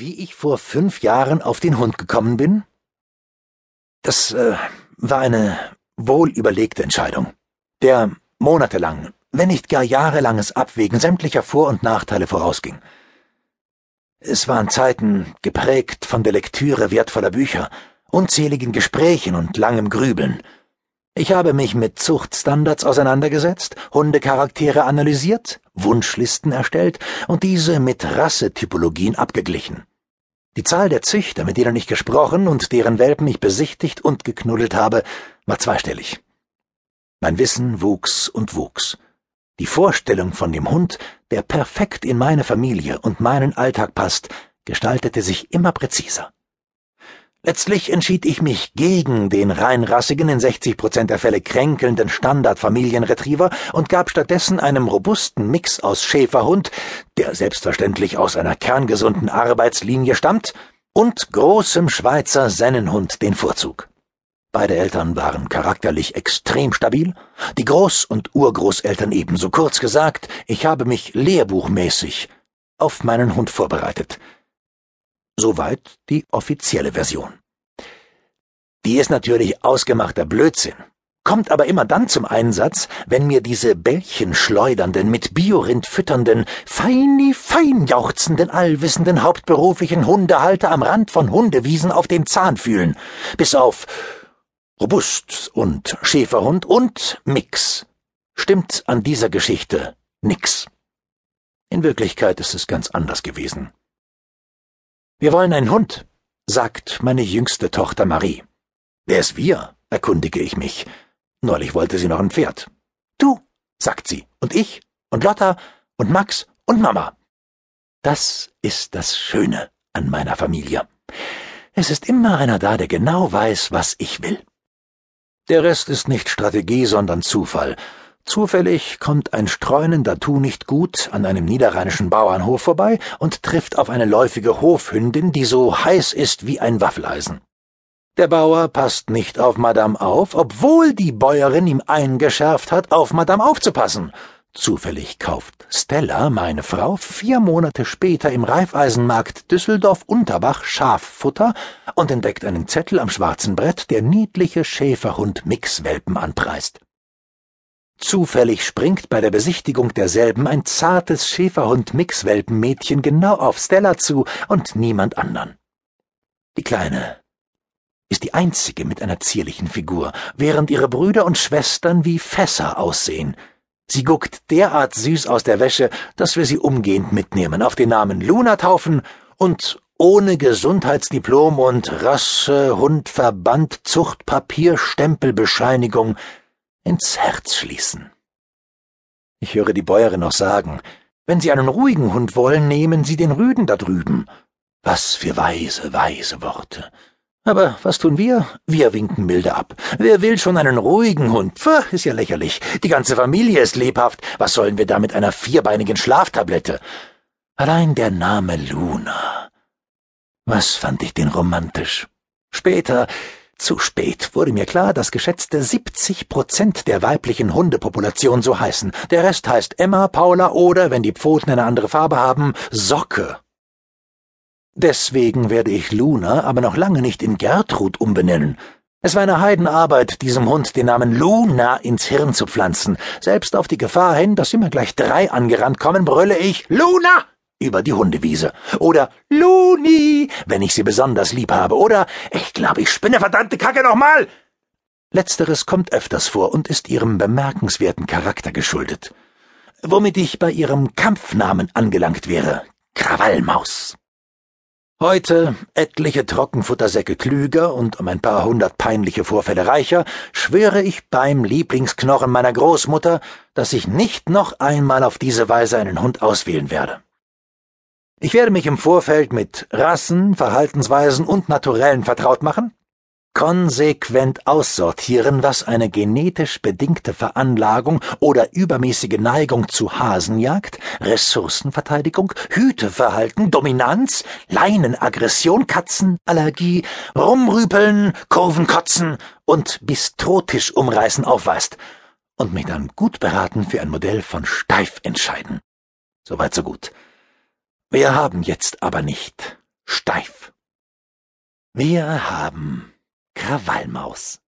Wie ich vor fünf Jahren auf den Hund gekommen bin? Das äh, war eine wohlüberlegte Entscheidung, der monatelang, wenn nicht gar jahrelanges Abwägen sämtlicher Vor- und Nachteile vorausging. Es waren Zeiten geprägt von der Lektüre wertvoller Bücher, unzähligen Gesprächen und langem Grübeln. Ich habe mich mit Zuchtstandards auseinandergesetzt, Hundecharaktere analysiert, Wunschlisten erstellt und diese mit Rassetypologien abgeglichen. Die Zahl der Züchter, mit denen ich gesprochen und deren Welpen ich besichtigt und geknuddelt habe, war zweistellig. Mein Wissen wuchs und wuchs. Die Vorstellung von dem Hund, der perfekt in meine Familie und meinen Alltag passt, gestaltete sich immer präziser. Letztlich entschied ich mich gegen den reinrassigen, in 60 Prozent der Fälle kränkelnden Standardfamilienretriever und gab stattdessen einem robusten Mix aus Schäferhund, der selbstverständlich aus einer kerngesunden Arbeitslinie stammt, und großem Schweizer Sennenhund den Vorzug. Beide Eltern waren charakterlich extrem stabil, die Groß- und Urgroßeltern ebenso. Kurz gesagt, ich habe mich lehrbuchmäßig auf meinen Hund vorbereitet. Soweit die offizielle Version. Die ist natürlich ausgemachter Blödsinn, kommt aber immer dann zum Einsatz, wenn mir diese Bällchen schleudernden, mit Biorind fütternden, feini fein jauchzenden, allwissenden, hauptberuflichen Hundehalter am Rand von Hundewiesen auf den Zahn fühlen, bis auf Robust und Schäferhund und Mix. Stimmt an dieser Geschichte nix. In Wirklichkeit ist es ganz anders gewesen. Wir wollen einen Hund, sagt meine jüngste Tochter Marie. Wer ist wir? erkundige ich mich. Neulich wollte sie noch ein Pferd. Du, sagt sie, und ich, und Lotta, und Max, und Mama. Das ist das Schöne an meiner Familie. Es ist immer einer da, der genau weiß, was ich will. Der Rest ist nicht Strategie, sondern Zufall. Zufällig kommt ein streunender Tu nicht gut an einem niederrheinischen Bauernhof vorbei und trifft auf eine läufige Hofhündin, die so heiß ist wie ein Waffeleisen. Der Bauer passt nicht auf Madame auf, obwohl die Bäuerin ihm eingeschärft hat, auf Madame aufzupassen. Zufällig kauft Stella, meine Frau, vier Monate später im Reifeisenmarkt Düsseldorf-Unterbach Schaffutter und entdeckt einen Zettel am schwarzen Brett, der niedliche Schäferhund-Mixwelpen anpreist. Zufällig springt bei der Besichtigung derselben ein zartes Schäferhund-Mixwelpenmädchen genau auf Stella zu und niemand andern. Die Kleine ist die einzige mit einer zierlichen Figur, während ihre Brüder und Schwestern wie Fässer aussehen – Sie guckt derart süß aus der Wäsche, dass wir sie umgehend mitnehmen, auf den Namen Luna taufen und ohne Gesundheitsdiplom und Rasse, Hund, Verband, Zuchtpapier, Stempelbescheinigung ins Herz schließen. Ich höre die Bäuerin noch sagen, wenn Sie einen ruhigen Hund wollen, nehmen Sie den Rüden da drüben. Was für weise, weise Worte. Aber was tun wir? Wir winken milde ab. Wer will schon einen ruhigen Hund? Pfuh, ist ja lächerlich. Die ganze Familie ist lebhaft. Was sollen wir da mit einer vierbeinigen Schlaftablette? Allein der Name Luna. Was fand ich den romantisch? Später, zu spät, wurde mir klar, dass geschätzte 70 Prozent der weiblichen Hundepopulation so heißen. Der Rest heißt Emma, Paula oder, wenn die Pfoten eine andere Farbe haben, Socke. Deswegen werde ich Luna aber noch lange nicht in Gertrud umbenennen. Es war eine Heidenarbeit, diesem Hund den Namen Luna ins Hirn zu pflanzen. Selbst auf die Gefahr hin, dass immer gleich drei angerannt kommen, brülle ich Luna über die Hundewiese. Oder Luni, wenn ich sie besonders lieb habe. Oder ich glaube, ich spinne verdammte Kacke nochmal. Letzteres kommt öfters vor und ist ihrem bemerkenswerten Charakter geschuldet. Womit ich bei ihrem Kampfnamen angelangt wäre. Krawallmaus. Heute, etliche Trockenfuttersäcke klüger und um ein paar hundert peinliche Vorfälle reicher, schwöre ich beim Lieblingsknochen meiner Großmutter, dass ich nicht noch einmal auf diese Weise einen Hund auswählen werde. Ich werde mich im Vorfeld mit Rassen, Verhaltensweisen und Naturellen vertraut machen, konsequent aussortieren, was eine genetisch bedingte Veranlagung oder übermäßige Neigung zu Hasenjagd, Ressourcenverteidigung, Hüteverhalten, Dominanz, Leinenaggression, Katzenallergie, Rumrüpeln, Kurvenkotzen und Bistrotisch umreißen aufweist und mich dann gut beraten für ein Modell von steif entscheiden. Soweit so gut. Wir haben jetzt aber nicht steif. Wir haben Krawallmaus.